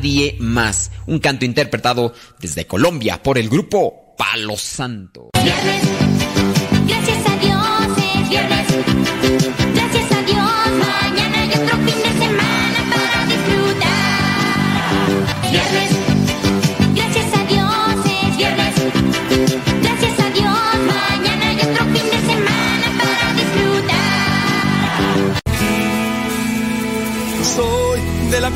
nadie más. Un canto interpretado desde Colombia por el grupo Palo Santo.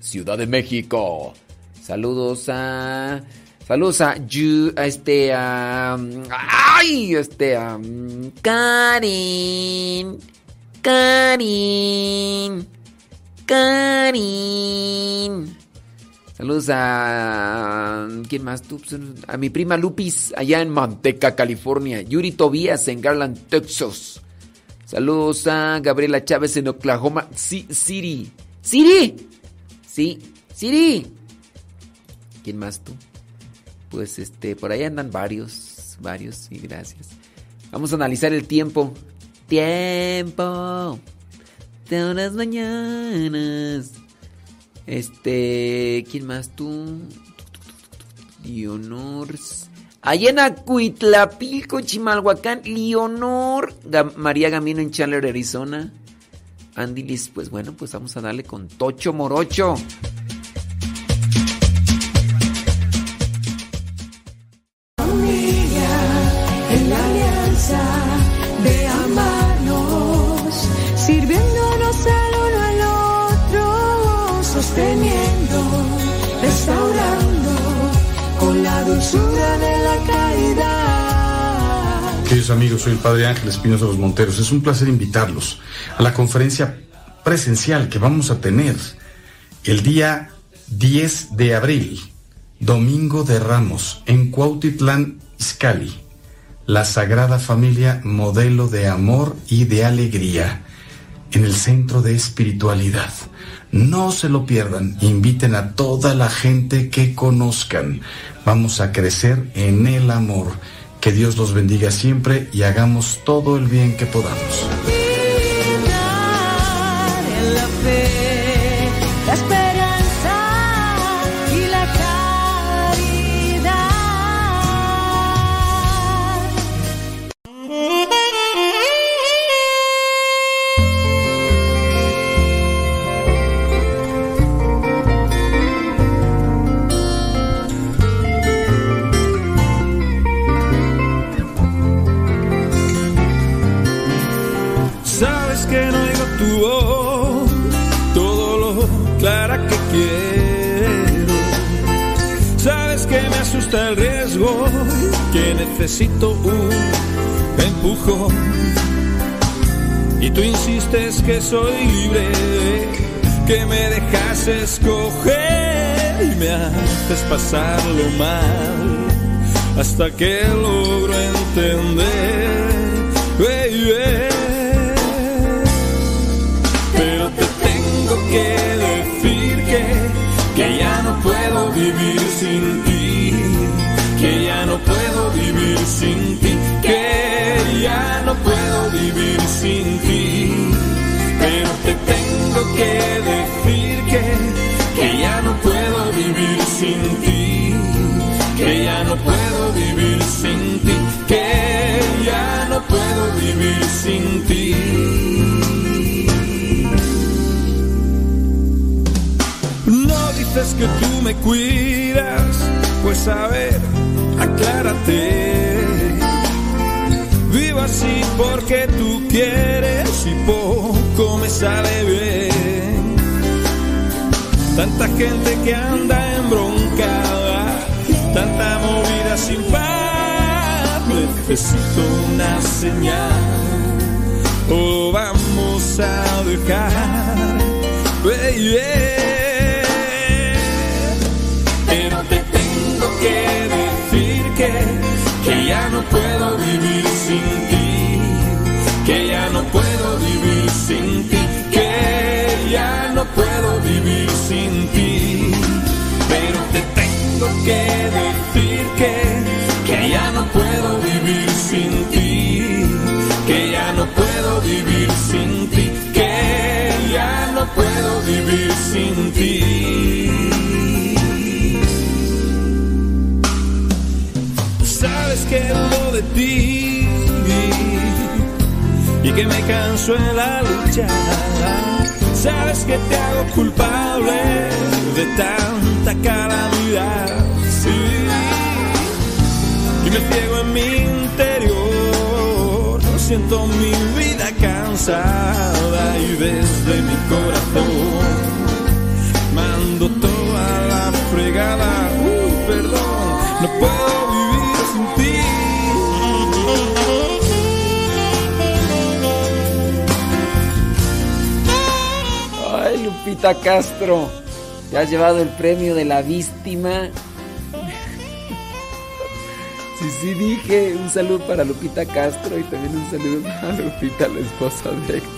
Ciudad de México. Saludos a. Saludos a. A este. A, ¡Ay! Este. A, Karin. Karin. Karin. Saludos a. ¿Quién más? tú? A mi prima Lupis, allá en Manteca, California. Yuri Tobías en Garland, Texas. Saludos a Gabriela Chávez en Oklahoma Ci- City. ¡City! Sí, City. ¿Quién más tú? Pues este, por ahí andan varios, varios, y gracias. Vamos a analizar el tiempo. Tiempo. De unas mañanas. Este, ¿quién más tú? Leonor. Allá en Acuitlapilco, Chimalhuacán, Leonor. María Gamino en Chandler, Arizona. Andy Liz, pues bueno, pues vamos a darle con Tocho Morocho. Amigos, soy el Padre Ángel Espinosa los Monteros. Es un placer invitarlos a la conferencia presencial que vamos a tener el día 10 de abril, Domingo de Ramos, en Cuautitlán, Izcalli. La Sagrada Familia, modelo de amor y de alegría, en el centro de espiritualidad. No se lo pierdan, inviten a toda la gente que conozcan. Vamos a crecer en el amor. Que Dios los bendiga siempre y hagamos todo el bien que podamos. Todo lo clara que quiero. Sabes que me asusta el riesgo, que necesito un te empujo y tú insistes que soy libre, que me dejas escoger y me haces pasarlo mal hasta que logro entender. Sin ti, que ya no puedo vivir sin ti. Pero te tengo que decir que, que ya no puedo vivir sin ti, que ya no puedo vivir sin ti, que ya no puedo vivir sin ti. No dices que tú me cuidas, pues a ver, aclárate. Así porque tú quieres y poco me sale bien. Tanta gente que anda embroncada, tanta movida sin paz. Necesito una señal, o vamos a dejar, baby. Pero te tengo que vivir sin ti. Pero te tengo que decir que, que ya no puedo vivir sin ti, que ya no puedo vivir sin ti, que ya no puedo vivir sin ti. Sabes que dudo de ti y que me canso en la lucha. Sabes que te hago culpable de tanta calamidad. Sí, y me ciego en mi interior. Siento mi vida cansada y desde mi corazón mando toda la fregada. Uh, perdón, no puedo Lupita Castro, te has llevado el premio de la víctima. Sí, sí, dije un saludo para Lupita Castro y también un saludo para Lupita, la esposa de Héctor.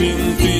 Sin ti,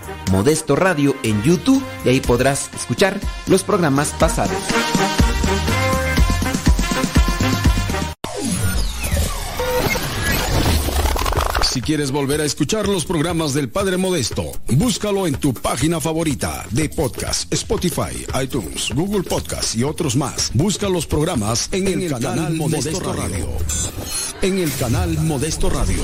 Modesto Radio en YouTube y ahí podrás escuchar los programas pasados. Si quieres volver a escuchar los programas del Padre Modesto, búscalo en tu página favorita de podcast, Spotify, iTunes, Google Podcast y otros más. Busca los programas en, el, canal, Modesto, Radio. En el canal Modesto Radio.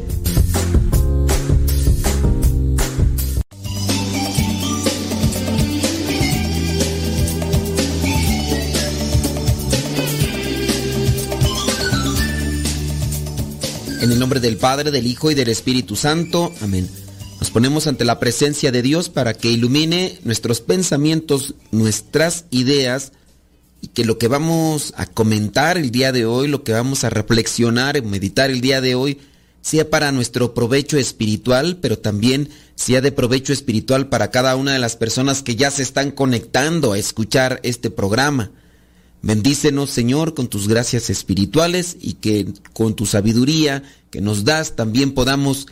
En el nombre del Padre, del Hijo y del Espíritu Santo. Amén. Nos ponemos ante la presencia de Dios para que ilumine nuestros pensamientos, nuestras ideas y que lo que vamos a comentar el día de hoy, lo que vamos a reflexionar, meditar el día de hoy, sea para nuestro provecho espiritual, pero también sea de provecho espiritual para cada una de las personas que ya se están conectando a escuchar este programa. Bendícenos, Señor, con tus gracias espirituales y que con tu sabiduría que nos das también podamos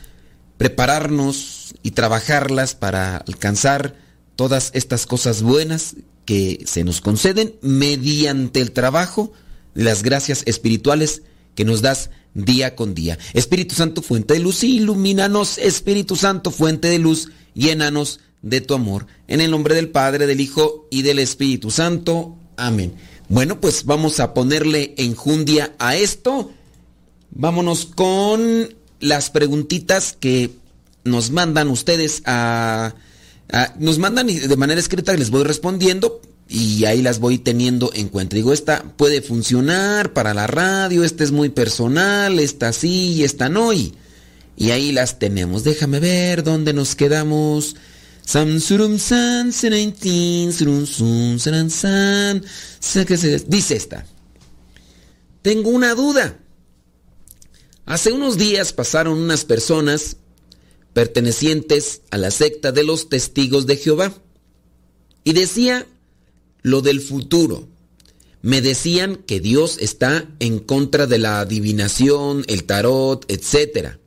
prepararnos y trabajarlas para alcanzar todas estas cosas buenas que se nos conceden mediante el trabajo de las gracias espirituales que nos das día con día. Espíritu Santo, fuente de luz, ilumínanos, Espíritu Santo, fuente de luz, llénanos de tu amor. En el nombre del Padre, del Hijo y del Espíritu Santo. Amén. Bueno, pues vamos a ponerle enjundia a esto. Vámonos con las preguntitas que nos mandan ustedes a, nos mandan de manera escrita, les voy respondiendo y ahí las voy teniendo en cuenta. Digo, esta puede funcionar para la radio, esta es muy personal, esta sí esta no. Y, y ahí las tenemos. Déjame ver dónde nos quedamos. Sam san sun san. Dice esta. Tengo una duda. Hace unos días pasaron unas personas pertenecientes a la secta de los testigos de Jehová y decía lo del futuro. Me decían que Dios está en contra de la adivinación, el tarot, etc.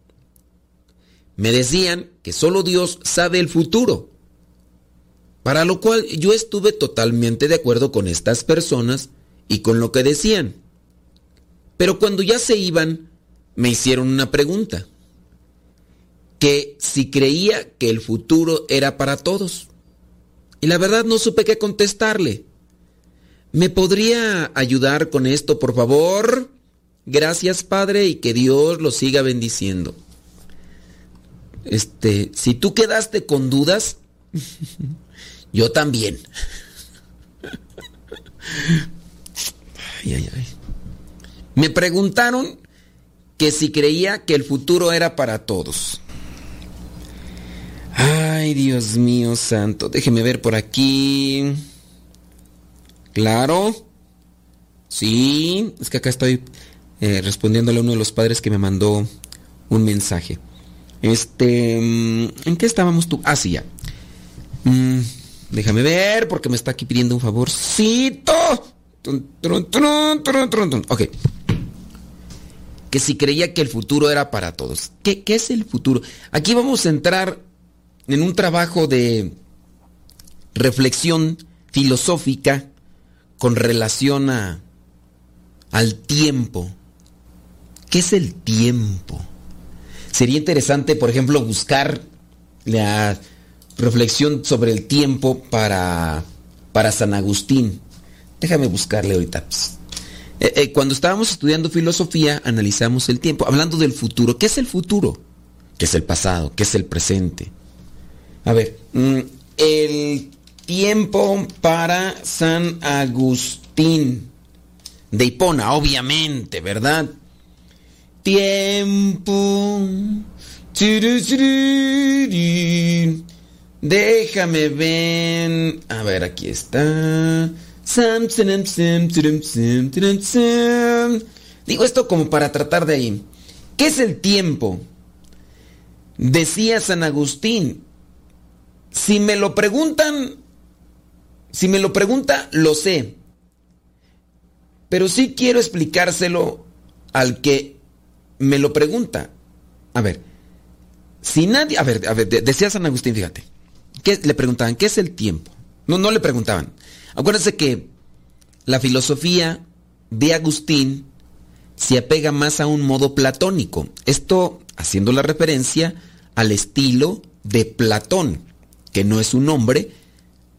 Me decían que solo Dios sabe el futuro. Para lo cual yo estuve totalmente de acuerdo con estas personas y con lo que decían. Pero cuando ya se iban, me hicieron una pregunta. Que si creía que el futuro era para todos. Y la verdad no supe qué contestarle. ¿Me podría ayudar con esto, por favor? Gracias, Padre, y que Dios lo siga bendiciendo. Este, si tú quedaste con dudas, yo también. Ay, ay, ay. Me preguntaron que si creía que el futuro era para todos. Ay, Dios mío santo. Déjeme ver por aquí. Claro. Sí. Es que acá estoy eh, respondiéndole a uno de los padres que me mandó un mensaje. Este... mm, ¿En qué estábamos tú? Ah, sí, ya. Mm, déjame ver porque me está aquí pidiendo un favorcito. Ok. Que si creía que el futuro era para todos. ¿Qué, qué es el futuro? Aquí vamos a entrar en un trabajo de reflexión filosófica con relación a, al tiempo. ¿Qué es el tiempo? Sería interesante, por ejemplo, buscar la reflexión sobre el tiempo para, para San Agustín. Déjame buscarle ahorita. Eh, eh, cuando estábamos estudiando filosofía, analizamos el tiempo, hablando del futuro. ¿Qué es el futuro? ¿Qué es el pasado? ¿Qué es el presente? A ver, mm, el tiempo para San Agustín de Hipona, obviamente, ¿verdad? Tiempo. Déjame ver. A ver, aquí está. Digo esto como para tratar de ahí. ¿Qué es el tiempo? Decía San Agustín. Si me lo preguntan, si me lo pregunta, lo sé. Pero sí quiero explicárselo al que me lo pregunta. A ver, si nadie, a ver, a ver, de- decía San Agustín, fíjate, que le preguntaban, ¿qué es el tiempo? No, no le preguntaban. Acuérdense que la filosofía de Agustín se apega más a un modo platónico. Esto haciendo la referencia al estilo de Platón, que no es un nombre,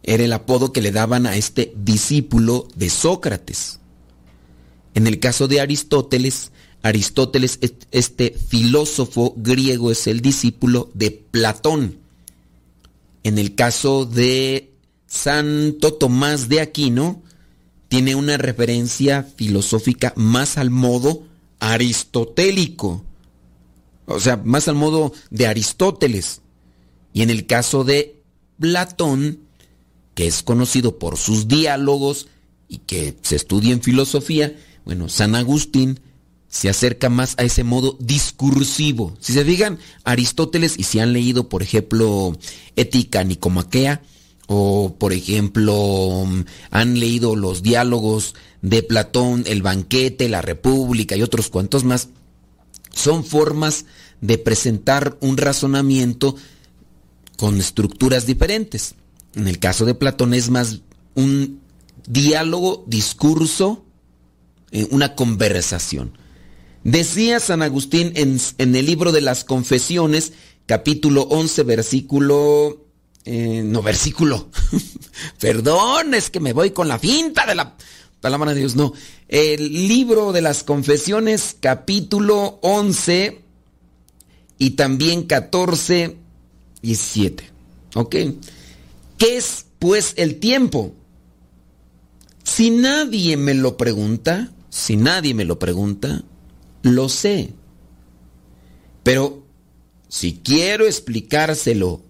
era el apodo que le daban a este discípulo de Sócrates. En el caso de Aristóteles, Aristóteles, est- este filósofo griego, es el discípulo de Platón. En el caso de Santo Tomás de Aquino, tiene una referencia filosófica más al modo aristotélico. O sea, más al modo de Aristóteles. Y en el caso de Platón, que es conocido por sus diálogos y que se estudia en filosofía, bueno, San Agustín se acerca más a ese modo discursivo. Si se fijan, Aristóteles, y si han leído, por ejemplo, Ética Nicomaquea, o por ejemplo, han leído los diálogos de Platón, El banquete, La República y otros cuantos más, son formas de presentar un razonamiento con estructuras diferentes. En el caso de Platón es más un diálogo, discurso, eh, una conversación. Decía San Agustín en, el libro de las confesiones, capítulo 11, versículo... eh, no, versículo. Perdón, es que me voy con la finta de la palabra de Dios. No, el libro de las confesiones, capítulo 11 y también 14 y 7. ¿Ok? ¿Qué es pues el tiempo? Si nadie me lo pregunta, si nadie me lo pregunta, lo sé. Pero si quiero explicárselo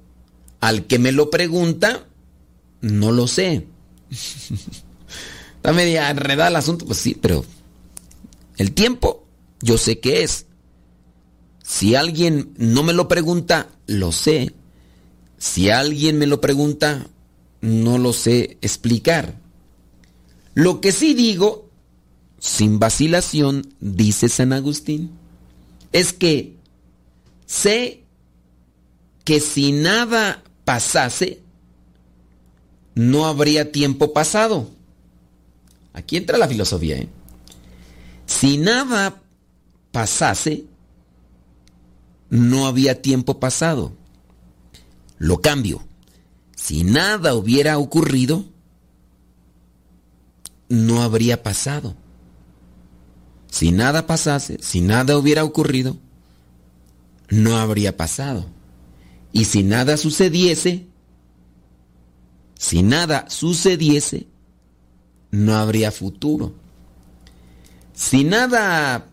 al que me lo pregunta, no lo sé. Está media enredada el asunto, pues sí, pero el tiempo yo sé qué es. Si alguien no me lo pregunta, lo sé. Si alguien me lo pregunta, no lo sé explicar. Lo que sí digo, sin vacilación, dice San Agustín, es que sé que si nada pasase, no habría tiempo pasado. Aquí entra la filosofía. ¿eh? Si nada pasase, no había tiempo pasado. Lo cambio. Si nada hubiera ocurrido, no habría pasado. Si nada pasase, si nada hubiera ocurrido, no habría pasado. Y si nada sucediese, si nada sucediese, no habría futuro. Si nada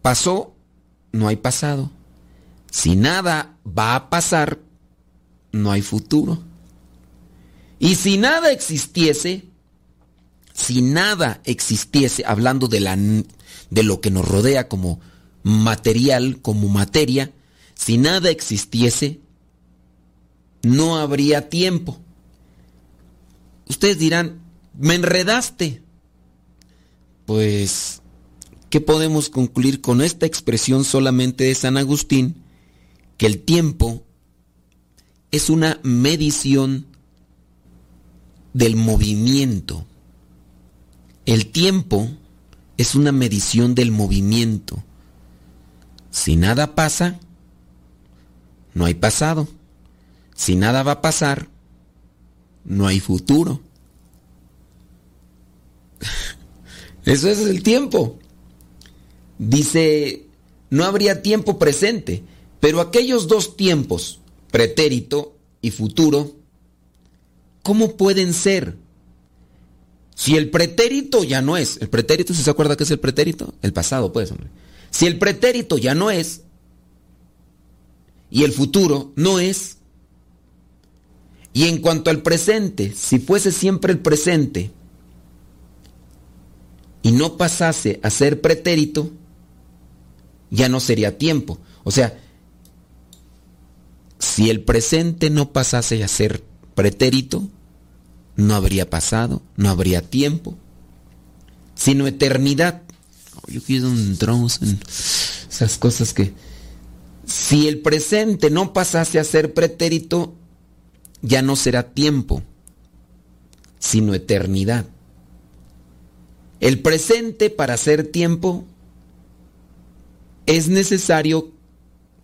pasó, no hay pasado. Si nada va a pasar, no hay futuro. Y si nada existiese, si nada existiese, hablando de, la, de lo que nos rodea como material, como materia, si nada existiese, no habría tiempo. Ustedes dirán, me enredaste. Pues, ¿qué podemos concluir con esta expresión solamente de San Agustín? Que el tiempo es una medición del movimiento. El tiempo es una medición del movimiento. Si nada pasa, no hay pasado. Si nada va a pasar, no hay futuro. Eso es el tiempo. Dice, no habría tiempo presente, pero aquellos dos tiempos, pretérito y futuro, ¿cómo pueden ser? Si el pretérito ya no es, el pretérito, ¿se acuerda qué es el pretérito? El pasado, pues, hombre. Si el pretérito ya no es, y el futuro no es, y en cuanto al presente, si fuese siempre el presente, y no pasase a ser pretérito, ya no sería tiempo. O sea, si el presente no pasase a ser pretérito, no habría pasado, no habría tiempo, sino eternidad. Oh, yo quiero entramos en esas cosas que... Si el presente no pasase a ser pretérito, ya no será tiempo, sino eternidad. El presente para ser tiempo es necesario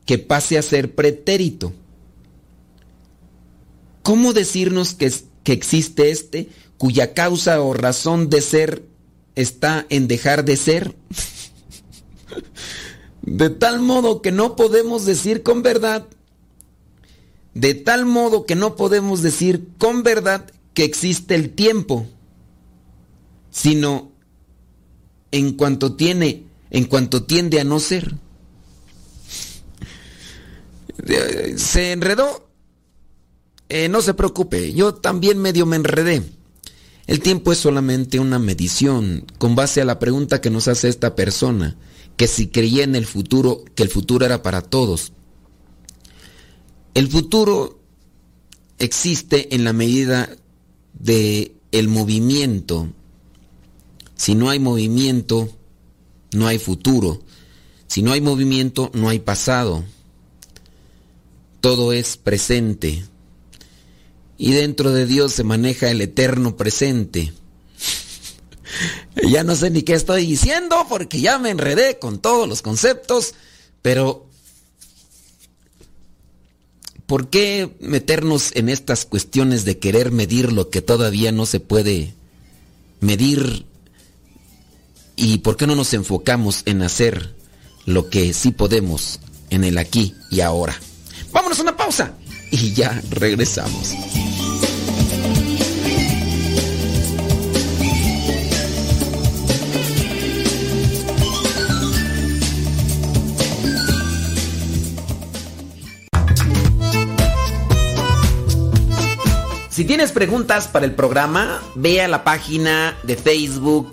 que pase a ser pretérito. ¿Cómo decirnos que, que existe este cuya causa o razón de ser está en dejar de ser? de tal modo que no podemos decir con verdad, de tal modo que no podemos decir con verdad que existe el tiempo, sino en cuanto tiene, en cuanto tiende a no ser. Se enredó. Eh, no se preocupe, yo también medio me enredé. El tiempo es solamente una medición con base a la pregunta que nos hace esta persona, que si creía en el futuro, que el futuro era para todos. El futuro existe en la medida de el movimiento si no hay movimiento, no hay futuro. Si no hay movimiento, no hay pasado. Todo es presente. Y dentro de Dios se maneja el eterno presente. ya no sé ni qué estoy diciendo porque ya me enredé con todos los conceptos, pero ¿por qué meternos en estas cuestiones de querer medir lo que todavía no se puede medir ¿Y por qué no nos enfocamos en hacer lo que sí podemos en el aquí y ahora? Vámonos a una pausa y ya regresamos. Si tienes preguntas para el programa, ve a la página de Facebook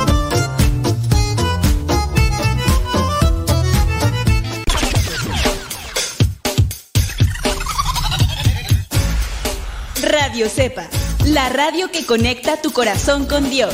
Radio Cepa, la radio que conecta tu corazón con Dios.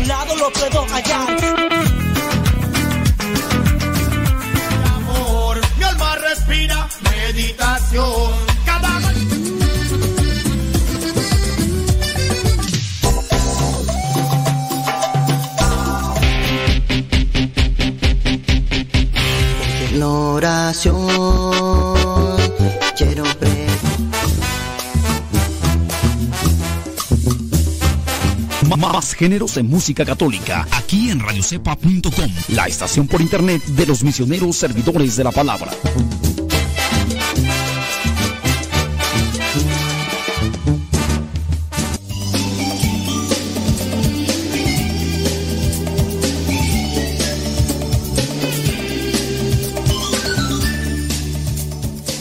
Ningún lado lo puedo hallar. Amor, mi alma respira meditación. Cada oración más géneros en música católica, aquí en radiocepa.com, la estación por internet de los misioneros servidores de la palabra.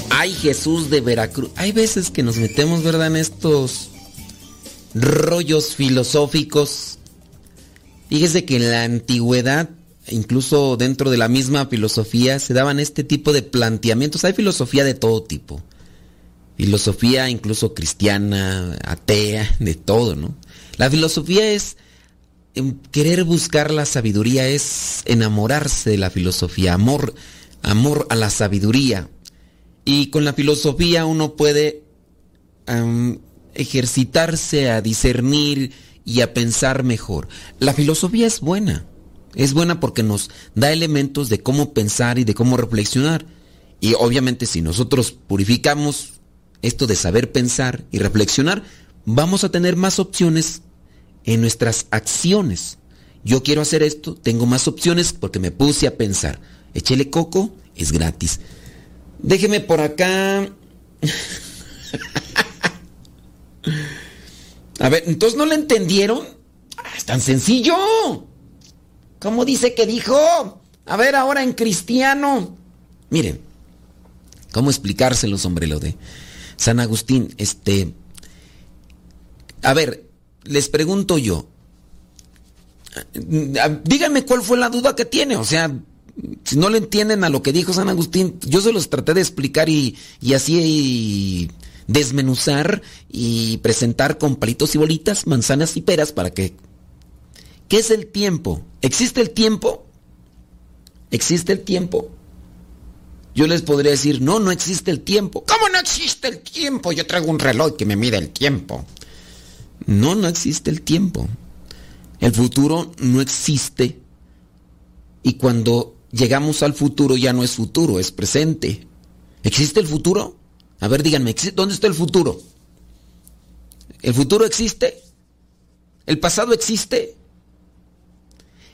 Ay Jesús de Veracruz. Hay veces que nos metemos, ¿verdad?, en estos rollos filosóficos. Fíjese que en la antigüedad, incluso dentro de la misma filosofía, se daban este tipo de planteamientos. Hay filosofía de todo tipo. Filosofía incluso cristiana, atea, de todo, ¿no? La filosofía es em, querer buscar la sabiduría, es enamorarse de la filosofía, amor, amor a la sabiduría. Y con la filosofía uno puede ejercitarse a discernir y a pensar mejor. La filosofía es buena. Es buena porque nos da elementos de cómo pensar y de cómo reflexionar. Y obviamente si nosotros purificamos esto de saber pensar y reflexionar, vamos a tener más opciones en nuestras acciones. Yo quiero hacer esto, tengo más opciones porque me puse a pensar. Échele coco, es gratis. Déjeme por acá. A ver, entonces no le entendieron. Ah, es tan sencillo. ¿Cómo dice que dijo? A ver, ahora en cristiano. Miren, ¿cómo explicárselos, hombre, lo de San Agustín? Este. A ver, les pregunto yo. Díganme cuál fue la duda que tiene. O sea, si no le entienden a lo que dijo San Agustín, yo se los traté de explicar y, y así y desmenuzar y presentar con palitos y bolitas, manzanas y peras para que... ¿Qué es el tiempo? ¿Existe el tiempo? ¿Existe el tiempo? Yo les podría decir, no, no existe el tiempo. ¿Cómo no existe el tiempo? Yo traigo un reloj que me mide el tiempo. No, no existe el tiempo. El futuro no existe. Y cuando llegamos al futuro ya no es futuro, es presente. ¿Existe el futuro? A ver, díganme, ¿dónde está el futuro? ¿El futuro existe? ¿El pasado existe?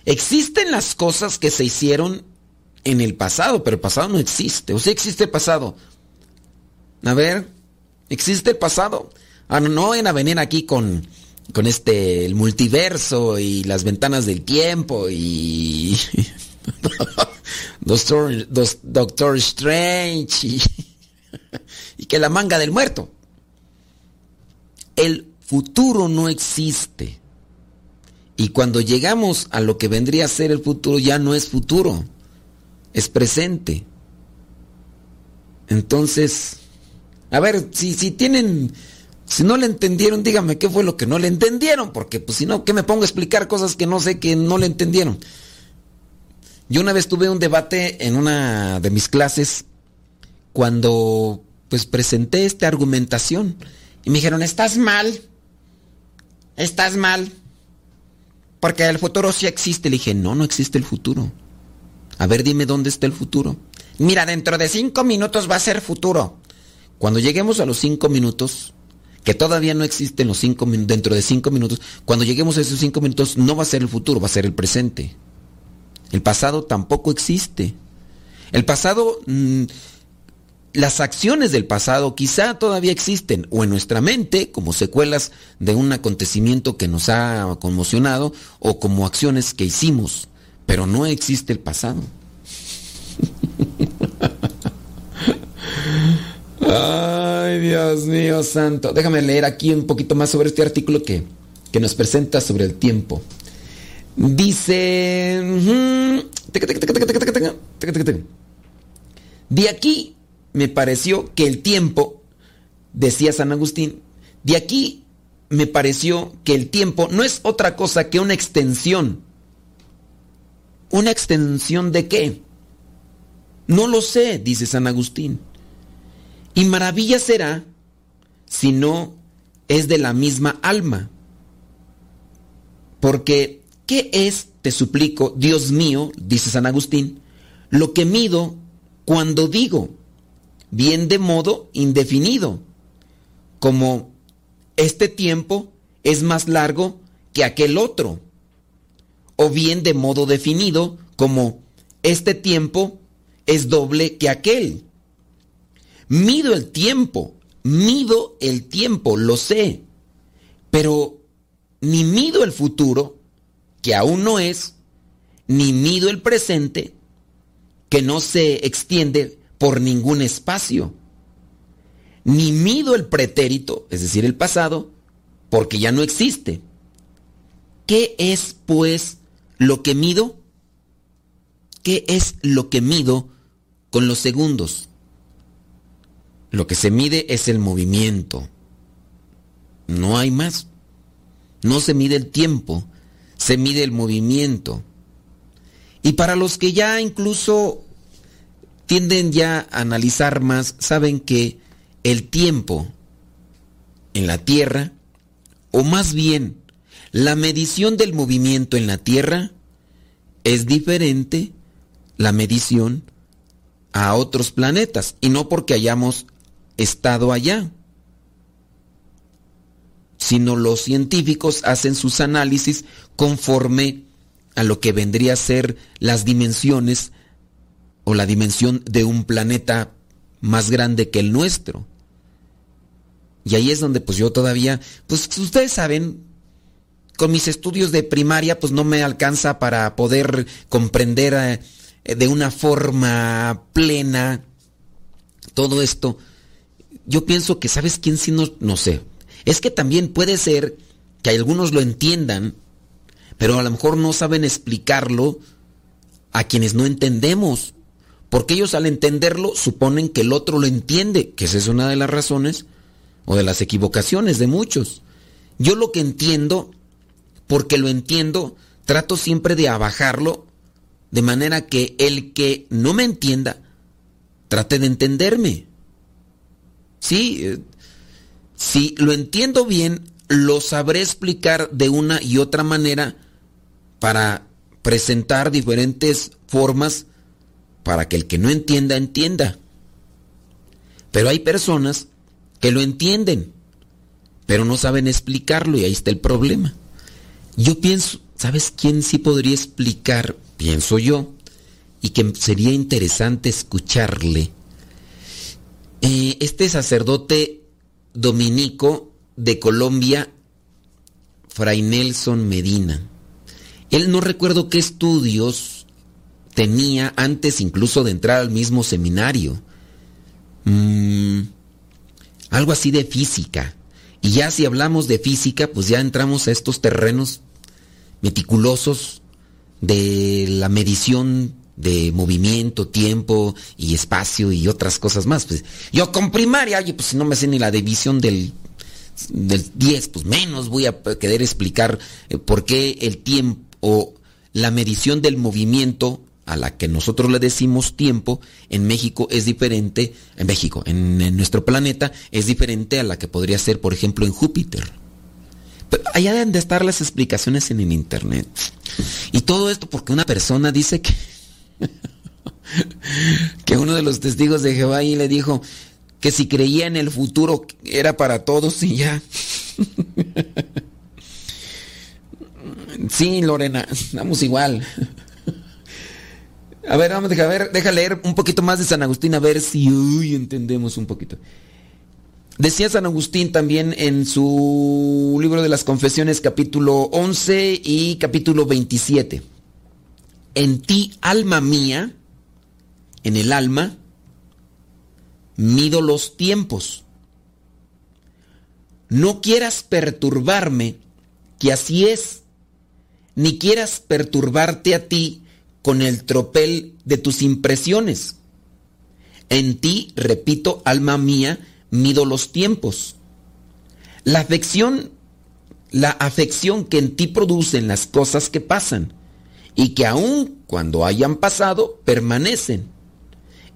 Existen las cosas que se hicieron en el pasado, pero el pasado no existe. ¿O sí existe el pasado? A ver, ¿existe el pasado? Ah, no, no van a venir aquí con, con este, el multiverso y las ventanas del tiempo y... Doctor, Doctor Strange y, y que la manga del muerto. El futuro no existe. Y cuando llegamos a lo que vendría a ser el futuro, ya no es futuro, es presente. Entonces, a ver, si, si tienen, si no le entendieron, díganme qué fue lo que no le entendieron, porque pues si no, ¿qué me pongo a explicar cosas que no sé que no le entendieron? Yo una vez tuve un debate en una de mis clases cuando pues presenté esta argumentación y me dijeron, estás mal, estás mal, porque el futuro sí existe. Le dije, no, no existe el futuro. A ver, dime dónde está el futuro. Mira, dentro de cinco minutos va a ser futuro. Cuando lleguemos a los cinco minutos, que todavía no existen los cinco minutos, dentro de cinco minutos, cuando lleguemos a esos cinco minutos no va a ser el futuro, va a ser el presente. El pasado tampoco existe. El pasado, mmm, las acciones del pasado quizá todavía existen o en nuestra mente como secuelas de un acontecimiento que nos ha conmocionado o como acciones que hicimos, pero no existe el pasado. Ay, Dios mío santo. Déjame leer aquí un poquito más sobre este artículo que, que nos presenta sobre el tiempo. Dice... De aquí me pareció que el tiempo, decía San Agustín, de aquí me pareció que el tiempo no es otra cosa que una extensión. ¿Una extensión de qué? No lo sé, dice San Agustín. Y maravilla será si no es de la misma alma. Porque, ¿qué es, te suplico, Dios mío, dice San Agustín, lo que mido cuando digo, bien de modo indefinido, como este tiempo es más largo que aquel otro, o bien de modo definido, como este tiempo es doble que aquel. Mido el tiempo, mido el tiempo, lo sé, pero ni mido el futuro, que aún no es, ni mido el presente, que no se extiende por ningún espacio. ni mido el pretérito, es decir, el pasado, porque ya no existe. ¿Qué es, pues, lo que mido? ¿Qué es lo que mido con los segundos? Lo que se mide es el movimiento. No hay más. No se mide el tiempo, se mide el movimiento. Y para los que ya incluso tienden ya a analizar más, saben que el tiempo en la Tierra, o más bien la medición del movimiento en la Tierra, es diferente la medición a otros planetas, y no porque hayamos estado allá, sino los científicos hacen sus análisis conforme a lo que vendría a ser las dimensiones o la dimensión de un planeta más grande que el nuestro. Y ahí es donde pues yo todavía, pues ustedes saben, con mis estudios de primaria pues no me alcanza para poder comprender eh, de una forma plena todo esto. Yo pienso que, ¿sabes quién sí no, no sé? Es que también puede ser que algunos lo entiendan, pero a lo mejor no saben explicarlo a quienes no entendemos. Porque ellos al entenderlo suponen que el otro lo entiende, que esa es una de las razones o de las equivocaciones de muchos. Yo lo que entiendo, porque lo entiendo, trato siempre de abajarlo de manera que el que no me entienda trate de entenderme. Sí, eh, si lo entiendo bien, lo sabré explicar de una y otra manera para presentar diferentes formas para que el que no entienda entienda. Pero hay personas que lo entienden, pero no saben explicarlo y ahí está el problema. Yo pienso, ¿sabes quién sí podría explicar? Pienso yo, y que sería interesante escucharle. Eh, este sacerdote dominico de Colombia, Fray Nelson Medina. Él no recuerdo qué estudios tenía antes incluso de entrar al mismo seminario. Mm, algo así de física. Y ya si hablamos de física, pues ya entramos a estos terrenos meticulosos de la medición de movimiento, tiempo y espacio y otras cosas más. Pues, yo con primaria, oye, pues no me sé ni la división del, del 10, pues menos voy a querer explicar eh, por qué el tiempo o la medición del movimiento a la que nosotros le decimos tiempo en México es diferente, en México, en, nuestro planeta es diferente a la que podría ser, por ejemplo, en Júpiter. Pero allá deben de estar las explicaciones en el internet. Y todo esto porque una persona dice que que uno de los testigos de Jehová ahí le dijo que si creía en el futuro era para todos y ya. sí, Lorena, estamos igual. A ver, vamos a ver, deja leer un poquito más de San Agustín a ver si entendemos un poquito. Decía San Agustín también en su libro de las confesiones capítulo 11 y capítulo 27 en ti, alma mía, en el alma, mido los tiempos. No quieras perturbarme, que así es, ni quieras perturbarte a ti con el tropel de tus impresiones. En ti, repito, alma mía, mido los tiempos. La afección, la afección que en ti producen las cosas que pasan y que aun cuando hayan pasado, permanecen.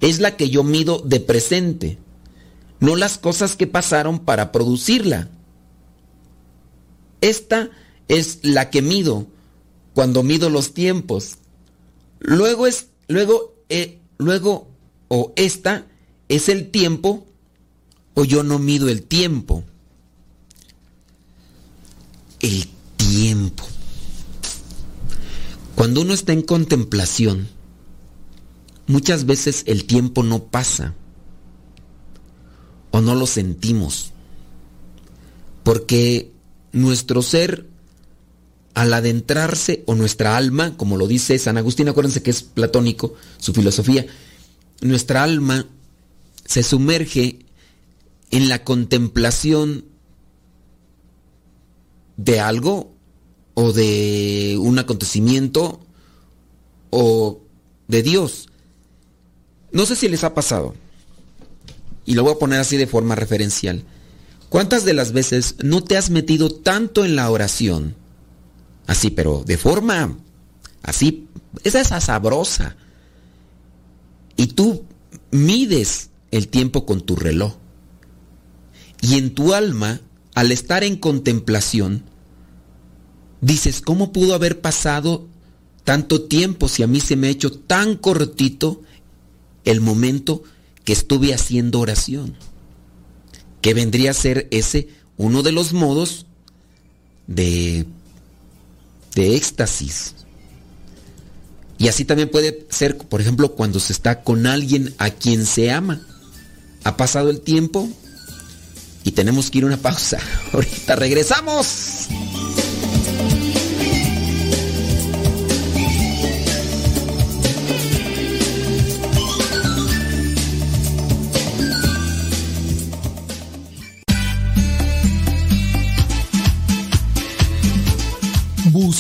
Es la que yo mido de presente, no las cosas que pasaron para producirla. Esta es la que mido cuando mido los tiempos. Luego es, luego, eh, luego, o esta es el tiempo, o yo no mido el tiempo. El tiempo. Cuando uno está en contemplación, muchas veces el tiempo no pasa o no lo sentimos, porque nuestro ser al adentrarse, o nuestra alma, como lo dice San Agustín, acuérdense que es platónico, su filosofía, nuestra alma se sumerge en la contemplación de algo o de un acontecimiento o de Dios. No sé si les ha pasado, y lo voy a poner así de forma referencial. ¿Cuántas de las veces no te has metido tanto en la oración? Así, pero de forma así, esa esa sabrosa. Y tú mides el tiempo con tu reloj. Y en tu alma, al estar en contemplación, dices, ¿cómo pudo haber pasado tanto tiempo si a mí se me ha hecho tan cortito el momento que estuve haciendo oración? Que vendría a ser ese uno de los modos de, de éxtasis. Y así también puede ser, por ejemplo, cuando se está con alguien a quien se ama. Ha pasado el tiempo y tenemos que ir a una pausa. Ahorita regresamos.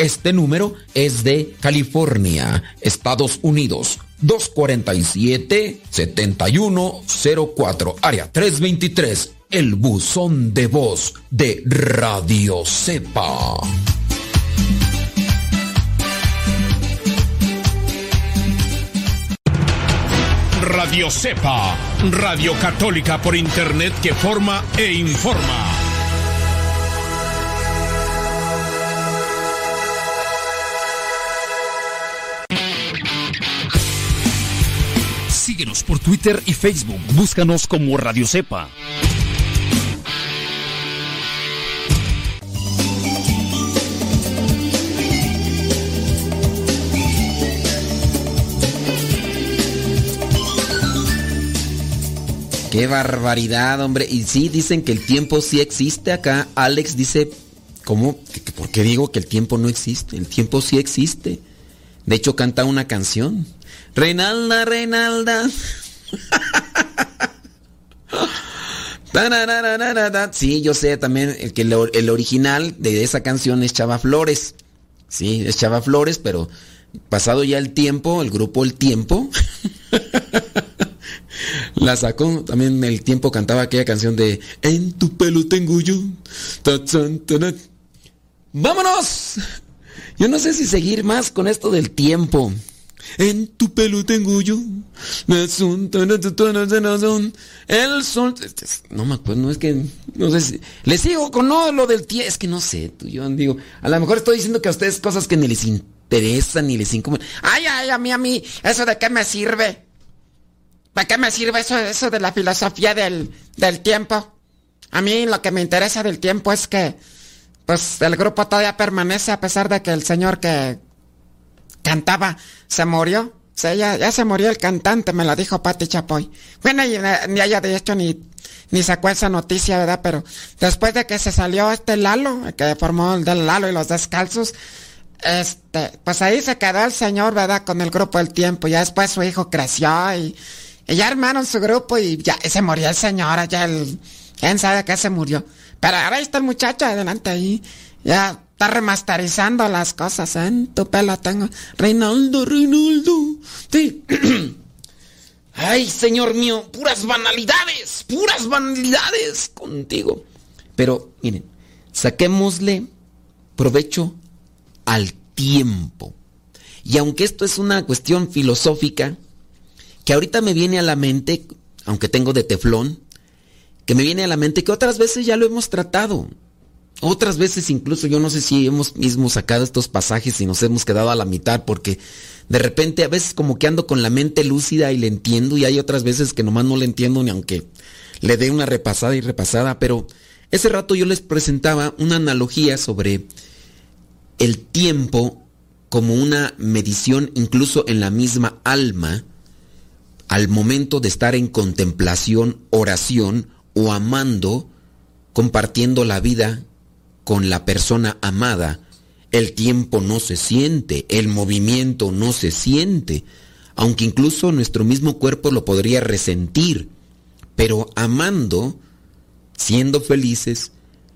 este número es de California, Estados Unidos. 247-7104, área 323, el buzón de voz de Radio Cepa. Radio Cepa, Radio Católica por Internet que forma e informa. Síguenos por Twitter y Facebook. Búscanos como Radio Cepa. Qué barbaridad, hombre. Y sí, dicen que el tiempo sí existe acá. Alex dice, ¿cómo? ¿Por qué digo que el tiempo no existe? El tiempo sí existe. De hecho, canta una canción. Reinalda, Reinalda. Sí, yo sé también el que el original de esa canción es Chava Flores. Sí, es Chava Flores, pero pasado ya el tiempo, el grupo El Tiempo la sacó. También el tiempo cantaba aquella canción de En tu pelo tengo yo. ¡Vámonos! Yo no sé si seguir más con esto del tiempo. En tu pelo tengo yo. El sol. No me acuerdo, no es que. No sé. Le sigo con no lo del tiempo. Es que no sé, tú, yo digo. A lo mejor estoy diciendo que a ustedes cosas que ni les interesan ni les incomodan. Ay, ay, a mí, a mí. ¿Eso de qué me sirve? ¿Para qué me sirve eso, eso de la filosofía del, del tiempo? A mí lo que me interesa del tiempo es que. Pues el grupo todavía permanece a pesar de que el señor que cantaba se murió. O sea, ya, se murió el cantante, me lo dijo Patti Chapoy. Bueno, y, ni haya de hecho ni, ni sacó esa noticia, ¿verdad? Pero después de que se salió este Lalo, que formó el del Lalo y los descalzos, este, pues ahí se quedó el señor, ¿verdad? Con el grupo del tiempo. Ya después su hijo creció y, y ya armaron su grupo y ya se murió el señor, ya el, quién sabe qué se murió. Pero ahora está el muchacho adelante ahí. Ya está remasterizando las cosas, ¿eh? Tu pelo tengo. Reinaldo, Reinaldo. Sí. Ay, señor mío, puras banalidades, puras banalidades contigo. Pero, miren, saquémosle provecho al tiempo. Y aunque esto es una cuestión filosófica, que ahorita me viene a la mente, aunque tengo de teflón, que me viene a la mente que otras veces ya lo hemos tratado. Otras veces incluso yo no sé si hemos mismo sacado estos pasajes y nos hemos quedado a la mitad porque de repente a veces como que ando con la mente lúcida y le entiendo y hay otras veces que nomás no le entiendo ni aunque le dé una repasada y repasada, pero ese rato yo les presentaba una analogía sobre el tiempo como una medición incluso en la misma alma al momento de estar en contemplación, oración o amando, compartiendo la vida con la persona amada, el tiempo no se siente, el movimiento no se siente, aunque incluso nuestro mismo cuerpo lo podría resentir, pero amando, siendo felices,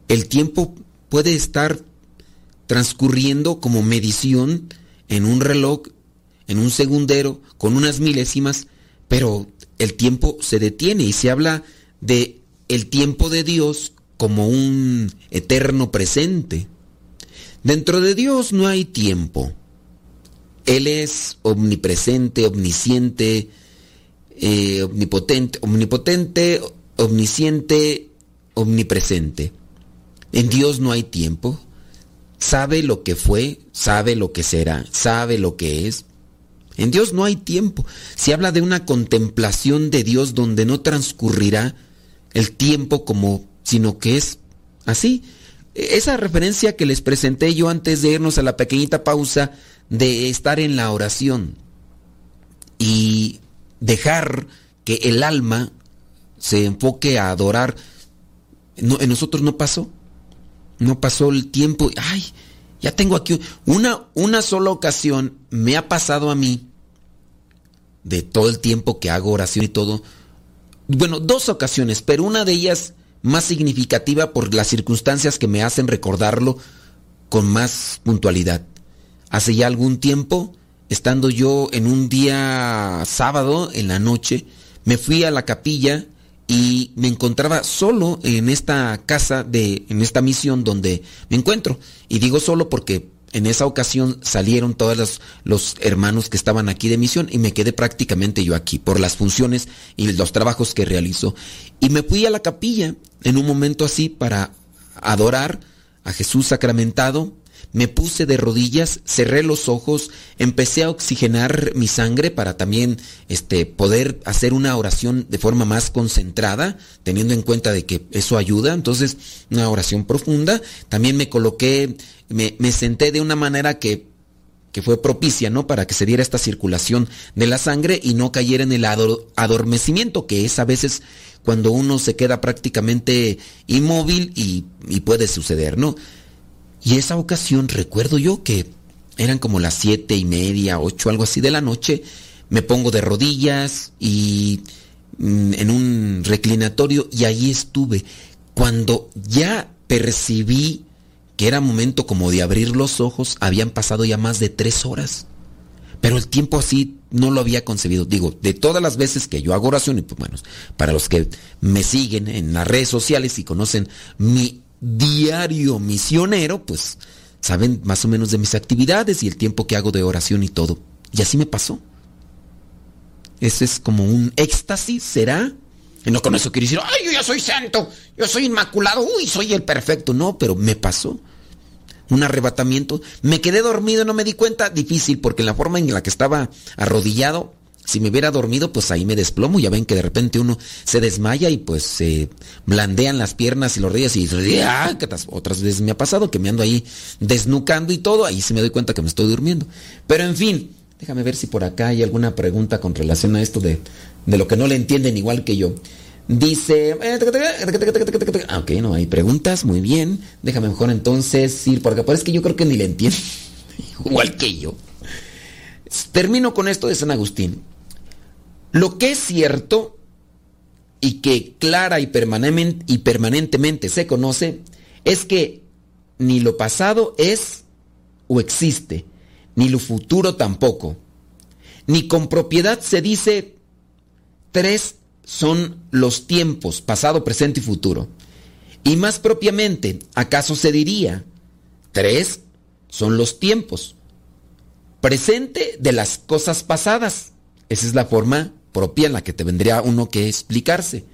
el tiempo puede estar transcurriendo como medición en un reloj, en un segundero, con unas milésimas, pero el tiempo se detiene y se habla de el tiempo de Dios como un eterno presente. Dentro de Dios no hay tiempo. Él es omnipresente, omnisciente, eh, omnipotente, omnipotente, omnisciente, omnipresente. En Dios no hay tiempo. Sabe lo que fue, sabe lo que será, sabe lo que es. En Dios no hay tiempo. Se habla de una contemplación de Dios donde no transcurrirá el tiempo como, sino que es así. Esa referencia que les presenté yo antes de irnos a la pequeñita pausa de estar en la oración y dejar que el alma se enfoque a adorar. En nosotros no pasó. No pasó el tiempo. Ay, ya tengo aquí una, una sola ocasión me ha pasado a mí de todo el tiempo que hago oración y todo. Bueno, dos ocasiones, pero una de ellas más significativa por las circunstancias que me hacen recordarlo con más puntualidad. Hace ya algún tiempo, estando yo en un día sábado en la noche, me fui a la capilla y me encontraba solo en esta casa de en esta misión donde me encuentro y digo solo porque en esa ocasión salieron todos los, hermanos que estaban aquí de misión y me quedé prácticamente yo aquí por las funciones y los trabajos que realizo. Y me fui a la capilla en un momento así para adorar a Jesús sacramentado. Me puse de rodillas, cerré los ojos, empecé a oxigenar mi sangre para también este, poder hacer una oración de forma más concentrada, teniendo en cuenta de que eso ayuda. Entonces, una oración profunda. También me coloqué me, me senté de una manera que, que, fue propicia, ¿no? Para que se diera esta circulación de la sangre y no cayera en el ador, adormecimiento, que es a veces cuando uno se queda prácticamente inmóvil y, y, puede suceder, ¿no? Y esa ocasión recuerdo yo que eran como las siete y media, ocho, algo así de la noche, me pongo de rodillas y mm, en un reclinatorio y ahí estuve. Cuando ya percibí que era momento como de abrir los ojos, habían pasado ya más de tres horas. Pero el tiempo así no lo había concebido. Digo, de todas las veces que yo hago oración, y pues bueno, para los que me siguen en las redes sociales y conocen mi diario misionero, pues saben más o menos de mis actividades y el tiempo que hago de oración y todo. Y así me pasó. Ese es como un éxtasis, ¿será? Y no con eso quiero decir, ay, yo soy santo, yo soy inmaculado, uy, soy el perfecto. No, pero me pasó. Un arrebatamiento. Me quedé dormido, no me di cuenta. Difícil, porque en la forma en la que estaba arrodillado, si me hubiera dormido, pues ahí me desplomo. Ya ven que de repente uno se desmaya y pues se blandean las piernas y los rodillas y ah, otras veces me ha pasado que me ando ahí desnucando y todo. Ahí sí me doy cuenta que me estoy durmiendo. Pero en fin, déjame ver si por acá hay alguna pregunta con relación a esto de de lo que no le entienden igual que yo. Dice, ah, ok, no hay preguntas, muy bien. Déjame mejor entonces ir por acá, pero es que yo creo que ni le entiende, igual que yo. Termino con esto de San Agustín. Lo que es cierto y que clara y, permanentemente se conoce es que ni lo pasado es o existe, ni lo futuro tampoco. Ni con propiedad se dice Tres son los tiempos, pasado, presente y futuro. Y más propiamente, ¿acaso se diría? Tres son los tiempos. Presente de las cosas pasadas. Esa es la forma propia en la que te vendría uno que explicarse.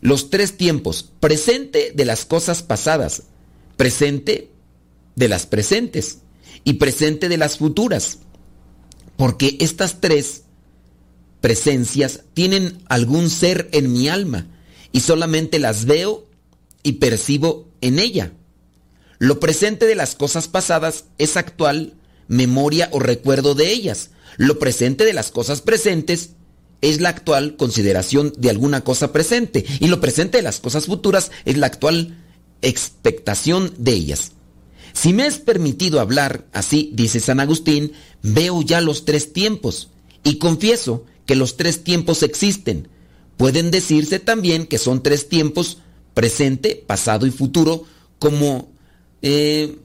Los tres tiempos. Presente de las cosas pasadas. presente de las presentes y presente de las futuras. Porque estas tres presencias tienen algún ser en mi alma y solamente las veo y percibo en ella. Lo presente de las cosas pasadas es actual memoria o recuerdo de ellas. Lo presente de las cosas presentes es la actual consideración de alguna cosa presente. Y lo presente de las cosas futuras es la actual expectación de ellas. Si me es permitido hablar así, dice San Agustín, veo ya los tres tiempos y confieso que los tres tiempos existen. Pueden decirse también que son tres tiempos, presente, pasado y futuro, como eh,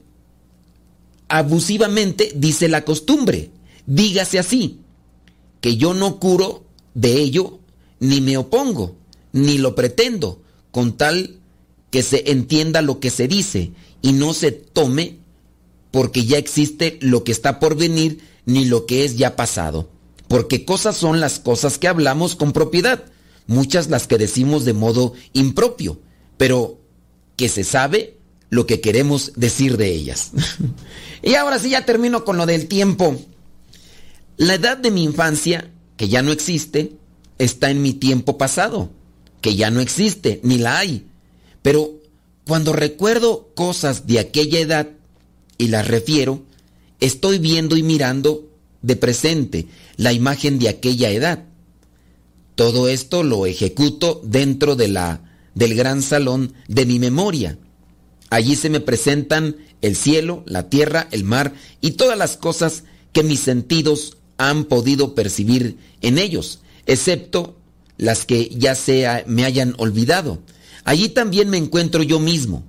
abusivamente dice la costumbre. Dígase así, que yo no curo de ello, ni me opongo, ni lo pretendo, con tal que se entienda lo que se dice y no se tome porque ya existe lo que está por venir ni lo que es ya pasado. Porque cosas son las cosas que hablamos con propiedad, muchas las que decimos de modo impropio, pero que se sabe lo que queremos decir de ellas. y ahora sí ya termino con lo del tiempo. La edad de mi infancia, que ya no existe, está en mi tiempo pasado, que ya no existe, ni la hay. Pero cuando recuerdo cosas de aquella edad y las refiero, estoy viendo y mirando de presente la imagen de aquella edad. Todo esto lo ejecuto dentro de la del gran salón de mi memoria. Allí se me presentan el cielo, la tierra, el mar y todas las cosas que mis sentidos han podido percibir en ellos, excepto las que ya sea me hayan olvidado. Allí también me encuentro yo mismo.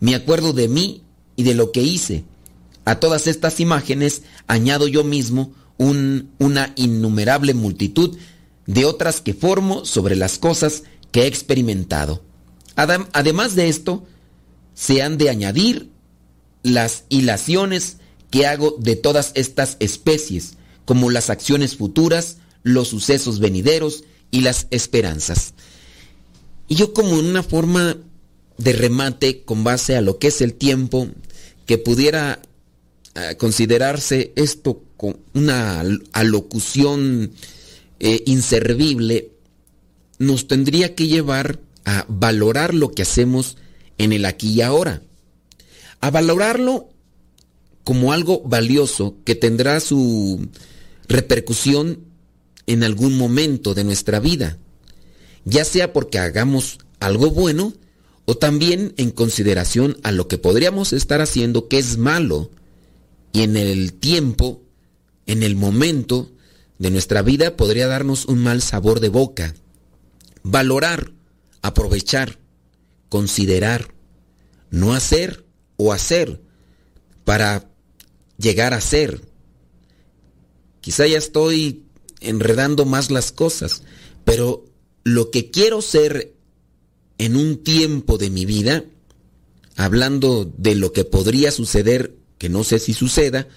Me acuerdo de mí y de lo que hice. A todas estas imágenes añado yo mismo una innumerable multitud de otras que formo sobre las cosas que he experimentado. Además de esto, se han de añadir las hilaciones que hago de todas estas especies, como las acciones futuras, los sucesos venideros y las esperanzas. Y yo como una forma de remate con base a lo que es el tiempo, que pudiera eh, considerarse esto con una alocución eh, inservible, nos tendría que llevar a valorar lo que hacemos en el aquí y ahora. A valorarlo como algo valioso que tendrá su repercusión en algún momento de nuestra vida, ya sea porque hagamos algo bueno o también en consideración a lo que podríamos estar haciendo que es malo y en el tiempo, en el momento de nuestra vida podría darnos un mal sabor de boca. Valorar, aprovechar, considerar, no hacer o hacer para llegar a ser. Quizá ya estoy enredando más las cosas, pero lo que quiero ser en un tiempo de mi vida, hablando de lo que podría suceder, que no sé si suceda,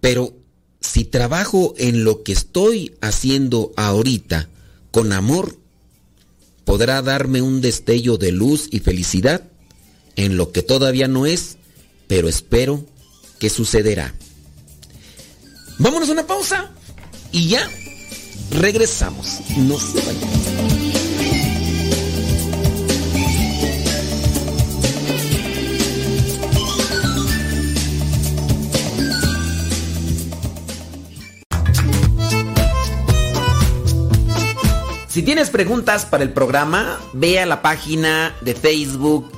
pero si trabajo en lo que estoy haciendo ahorita con amor, podrá darme un destello de luz y felicidad en lo que todavía no es, pero espero que sucederá. Vámonos a una pausa y ya regresamos. No se vayan. Si tienes preguntas para el programa, ve a la página de Facebook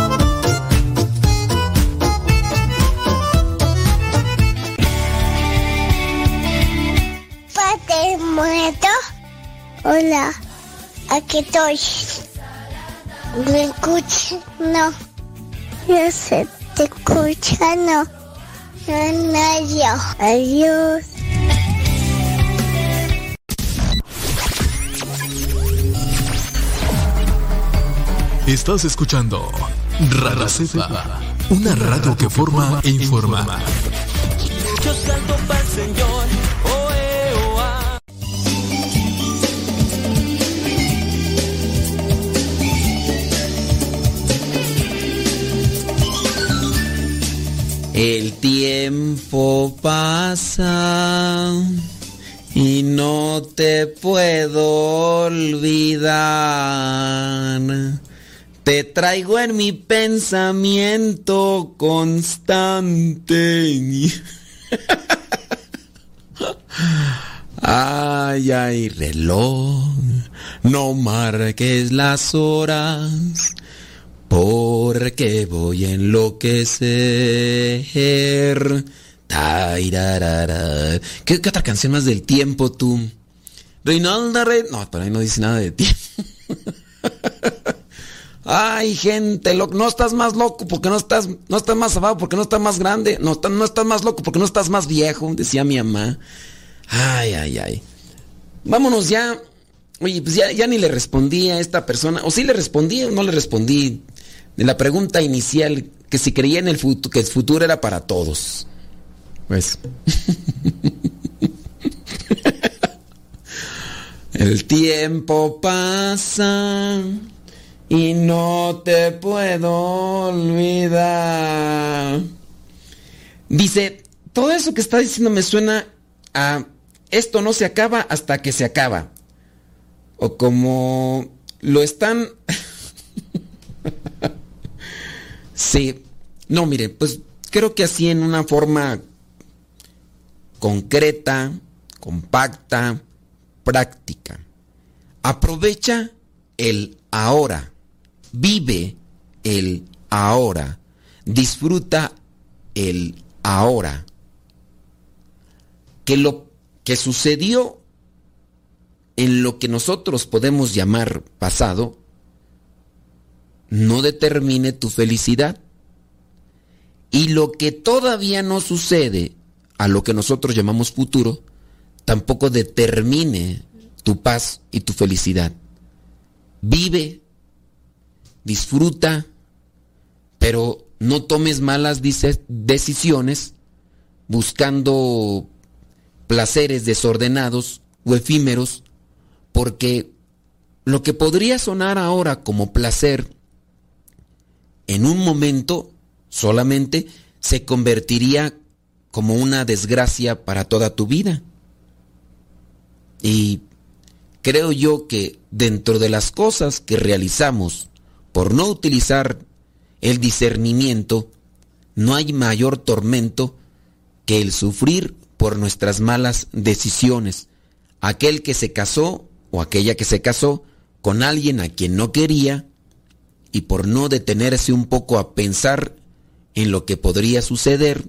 muerto? Hola, aquí estoy. ¿Me escuchas? No. Ya se te escucha, no. No, nadie. Adiós. Estás escuchando Rara Cepa, una radio que forma e informa. Yo salgo para El tiempo pasa y no te puedo olvidar. Te traigo en mi pensamiento constante. Ay, ay, reloj, no marques las horas, porque voy a enloquecer. ¿Qué, qué otra canción más del tiempo tú? Reinalda Rey. No, por ahí no dice nada de tiempo. Ay, gente, lo- no estás más loco porque no estás, no estás más abajo porque no estás más grande, no, no estás más loco porque no estás más viejo, decía mi mamá. Ay, ay, ay. Vámonos ya. Oye, pues ya, ya ni le respondí a esta persona, o sí le respondí o no le respondí de la pregunta inicial, que si creía en el futuro, que el futuro era para todos. Pues. El tiempo pasa y no te puedo olvidar. Dice, todo eso que está diciendo me suena a esto no se acaba hasta que se acaba. O como lo están... sí, no, mire, pues creo que así en una forma concreta, compacta, práctica. Aprovecha el ahora. Vive el ahora. Disfruta el ahora. Que lo que sucedió en lo que nosotros podemos llamar pasado no determine tu felicidad. Y lo que todavía no sucede a lo que nosotros llamamos futuro, tampoco determine tu paz y tu felicidad. Vive, disfruta, pero no tomes malas decisiones buscando placeres desordenados o efímeros, porque lo que podría sonar ahora como placer, en un momento solamente se convertiría como una desgracia para toda tu vida. Y creo yo que dentro de las cosas que realizamos por no utilizar el discernimiento, no hay mayor tormento que el sufrir por nuestras malas decisiones. Aquel que se casó o aquella que se casó con alguien a quien no quería y por no detenerse un poco a pensar en lo que podría suceder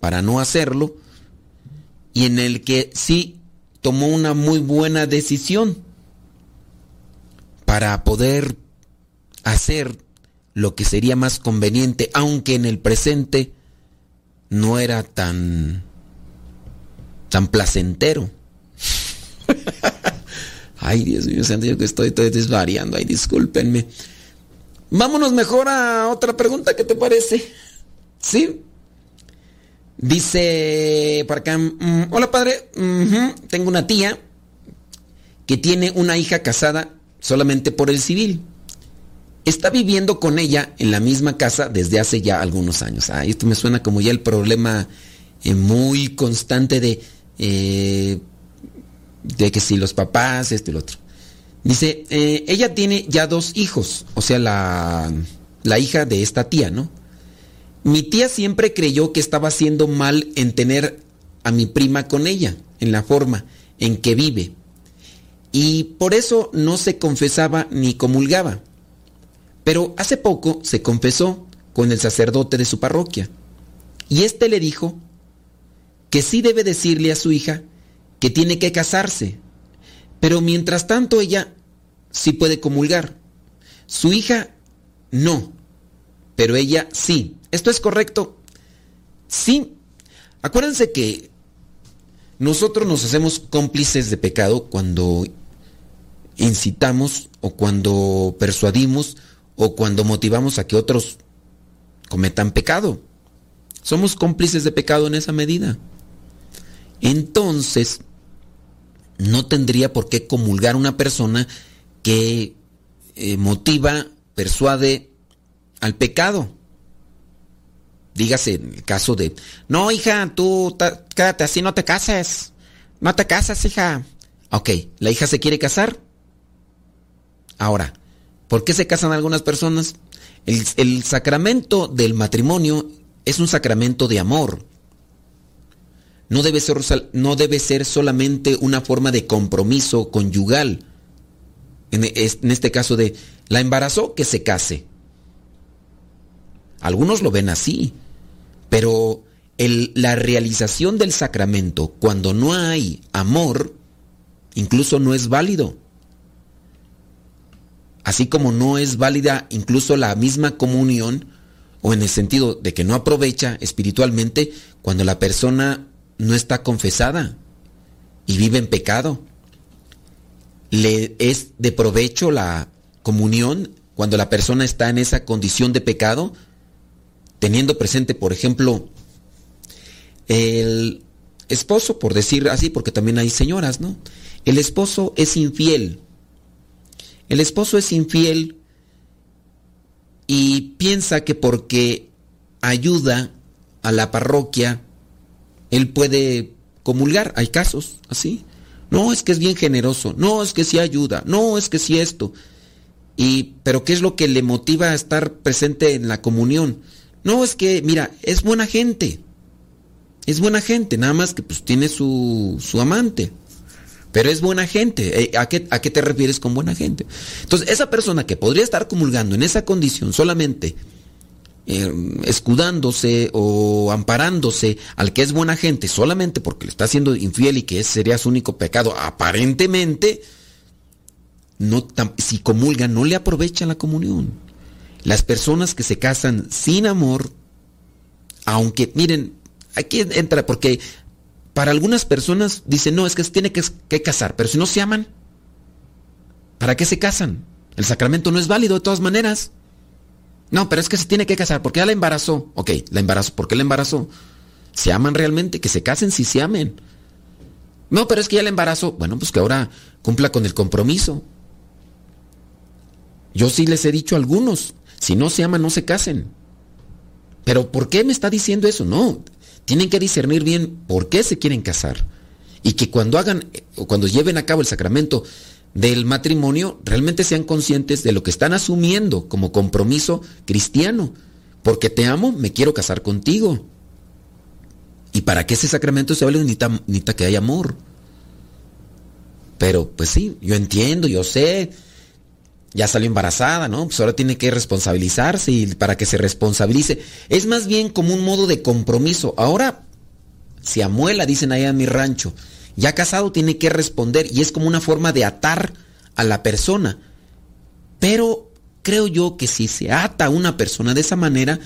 para no hacerlo y en el que sí tomó una muy buena decisión para poder hacer lo que sería más conveniente, aunque en el presente no era tan tan placentero. Ay, Dios mío, santo, yo que estoy, estoy desvariando, ay, discúlpenme. Vámonos mejor a otra pregunta, ¿qué te parece? ¿Sí? Dice para acá, mm, hola padre, tengo una tía que tiene una hija casada solamente por el civil. Está viviendo con ella en la misma casa desde hace ya algunos años. Ah, esto me suena como ya el problema eh, muy constante de, eh, de que si los papás, esto y lo otro. Dice, eh, ella tiene ya dos hijos, o sea, la, la hija de esta tía, ¿no? Mi tía siempre creyó que estaba haciendo mal en tener a mi prima con ella, en la forma en que vive. Y por eso no se confesaba ni comulgaba. Pero hace poco se confesó con el sacerdote de su parroquia. Y éste le dijo que sí debe decirle a su hija que tiene que casarse. Pero mientras tanto ella sí puede comulgar. Su hija no. Pero ella sí. ¿Esto es correcto? Sí. Acuérdense que nosotros nos hacemos cómplices de pecado cuando incitamos o cuando persuadimos o cuando motivamos a que otros cometan pecado. Somos cómplices de pecado en esa medida. Entonces, no tendría por qué comulgar una persona que eh, motiva, persuade al pecado. Dígase en el caso de, no, hija, tú quédate así, no te cases. No te casas, hija. Ok, la hija se quiere casar. Ahora, ¿por qué se casan algunas personas? El, sacramento del matrimonio es un sacramento de amor. No debe, ser, no debe ser solamente una forma de compromiso conyugal. En, este caso de, la embarazó, que se case. Algunos lo ven así, pero la realización del sacramento, cuando no hay amor, incluso no es válido. Así como no es válida incluso la misma comunión, o en el sentido de que no aprovecha espiritualmente cuando la persona no está confesada y vive en pecado. Le es de provecho la comunión cuando la persona está en esa condición de pecado, teniendo presente, por ejemplo, el esposo, por decir así, porque también hay señoras, ¿no? El esposo es infiel. El esposo es infiel y piensa que porque ayuda a la parroquia, él puede comulgar. Hay casos así. No, es que es bien generoso. No, es que sí ayuda. No, es que sí esto. Y, pero ¿qué es lo que le motiva a estar presente en la comunión? No, es que, mira, es buena gente. Es buena gente, nada más que pues tiene su, su amante. Pero es buena gente. Eh, ¿A qué, ¿A qué te refieres con buena gente? Entonces, esa persona que podría estar comulgando en esa condición solamente eh, escudándose o amparándose al que es buena gente solamente porque le está siendo infiel y que ese sería su único pecado, aparentemente, no, si comulga no le aprovecha la comunión. Las personas que se casan sin amor, aunque, miren, aquí entra porque para algunas personas dicen, no, es que se tiene que, que casar, pero si no se aman, ¿para qué se casan? El sacramento no es válido de todas maneras. No, pero es que se tiene que casar porque ya la embarazó. Ok, la embarazó. ¿Por qué la embarazó? ¿Se aman realmente? Que se casen si se amen. No, pero es que ya la embarazó. Bueno, pues que ahora cumpla con el compromiso. Yo sí les he dicho a algunos, si no se aman, no se casen. Pero ¿por qué me está diciendo eso? No, tienen que discernir bien por qué se quieren casar. Y que cuando hagan o cuando lleven a cabo el sacramento del matrimonio, realmente sean conscientes de lo que están asumiendo como compromiso cristiano. Porque te amo, me quiero casar contigo. Y para que ese sacramento se hable, necesita, necesita que haya amor. Pero, pues sí, yo entiendo, yo sé, ya salió embarazada, ¿no? Pues ahora tiene que responsabilizarse y para que se responsabilice. Es más bien como un modo de compromiso. Ahora se amuela, dicen allá en mi rancho. Ya casado tiene que responder y es como una forma de atar a la persona. Pero creo yo que si se ata a una persona de esa manera,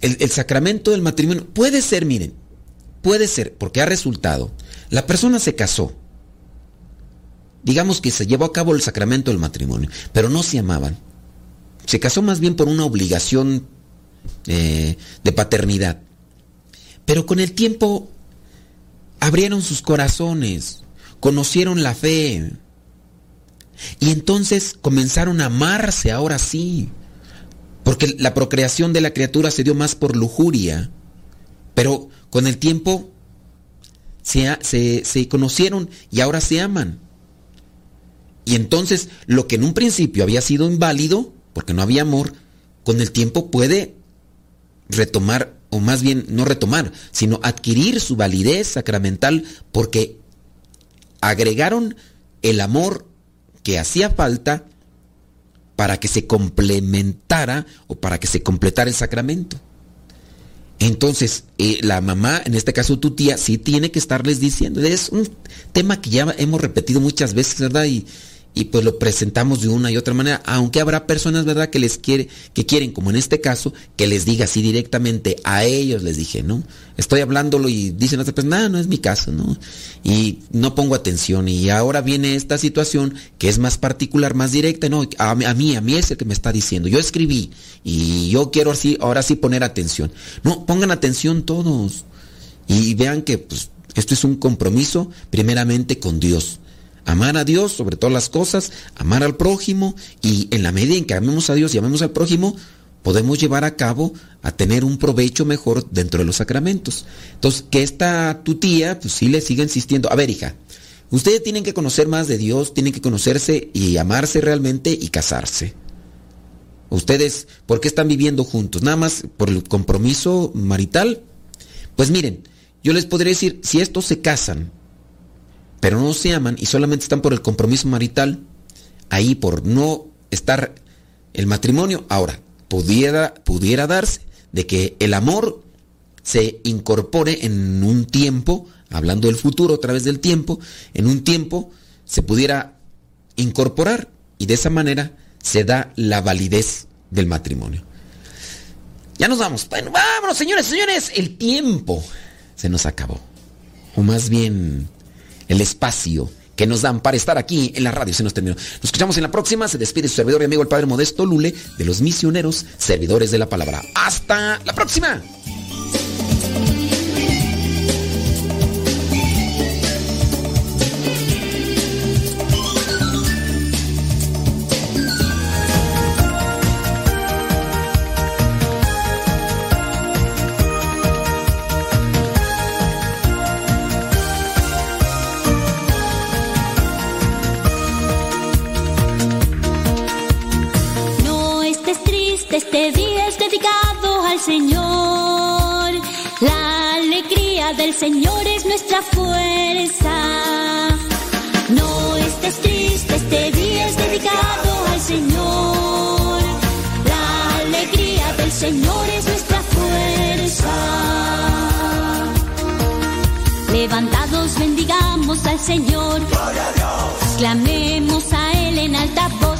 el, el sacramento del matrimonio puede ser, miren, puede ser, porque ha resultado. La persona se casó, digamos que se llevó a cabo el sacramento del matrimonio, pero no se amaban. Se casó más bien por una obligación eh, de paternidad. Pero con el tiempo abrieron sus corazones, conocieron la fe. Y entonces comenzaron a amarse ahora sí. Porque la procreación de la criatura se dio más por lujuria. Pero con el tiempo se, se, se conocieron y ahora se aman. Y entonces lo que en un principio había sido inválido, porque no había amor, con el tiempo puede retomar, o más bien no retomar, sino adquirir su validez sacramental porque agregaron el amor que hacía falta para que se complementara o para que se completara el sacramento. Entonces, eh, la mamá, en este caso tu tía, sí tiene que estarles diciendo. Es un tema que ya hemos repetido muchas veces, ¿verdad? Y, y pues lo presentamos de una y otra manera, aunque habrá personas, ¿verdad?, que les quiere, que quieren, como en este caso, que les diga así directamente, a ellos les dije, ¿no? Estoy hablándolo y dicen otras personas, no, no es mi caso, ¿no? Y no pongo atención. Y ahora viene esta situación que es más particular, más directa, ¿no? A, a mí, a mí es el que me está diciendo. Yo escribí y yo quiero así, ahora sí poner atención. No, pongan atención todos. Y vean que pues, esto es un compromiso primeramente con Dios. Amar a Dios sobre todas las cosas, amar al prójimo y en la medida en que amemos a Dios y amemos al prójimo, podemos llevar a cabo a tener un provecho mejor dentro de los sacramentos. Entonces, que esta tu tía, pues sí le siga insistiendo. A ver, hija, ustedes tienen que conocer más de Dios, tienen que conocerse y amarse realmente y casarse. Ustedes, ¿por qué están viviendo juntos? Nada más por el compromiso marital. Pues miren, yo les podría decir, si estos se casan, pero no se aman y solamente están por el compromiso marital, ahí por no estar el matrimonio, ahora, pudiera, pudiera darse de que el amor se incorpore en un tiempo, hablando del futuro a través del tiempo, en un tiempo se pudiera incorporar y de esa manera se da la validez del matrimonio. Ya nos vamos. Bueno, vámonos, señores, señores. El tiempo se nos acabó. O más bien, el espacio que nos dan para estar aquí en la radio se nos terminó. Nos escuchamos en la próxima. Se despide su servidor y amigo el Padre Modesto Lule de los misioneros servidores de la palabra. Hasta la próxima. Señor es nuestra fuerza. No estés triste, este día es dedicado al Señor. La alegría del Señor es nuestra fuerza. Levantados bendigamos al Señor. Clamemos a Él en alta voz.